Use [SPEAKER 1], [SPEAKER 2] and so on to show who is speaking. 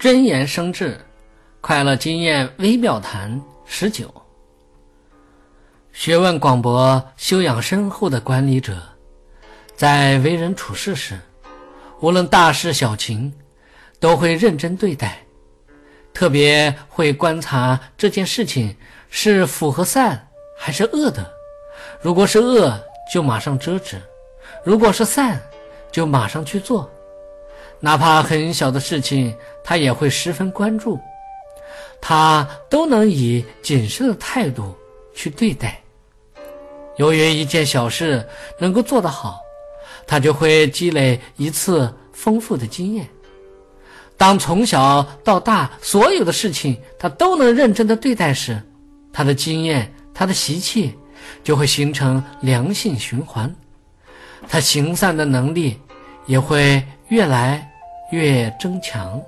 [SPEAKER 1] 真言生智，快乐经验微妙谈十九。学问广博、修养深厚的管理者，在为人处事时，无论大事小情，都会认真对待，特别会观察这件事情是符合善还是恶的。如果是恶，就马上遮止；如果是善，就马上去做。哪怕很小的事情，他也会十分关注，他都能以谨慎的态度去对待。由于一件小事能够做得好，他就会积累一次丰富的经验。当从小到大所有的事情他都能认真的对待时，他的经验、他的习气就会形成良性循环，他行善的能力也会越来。越增强。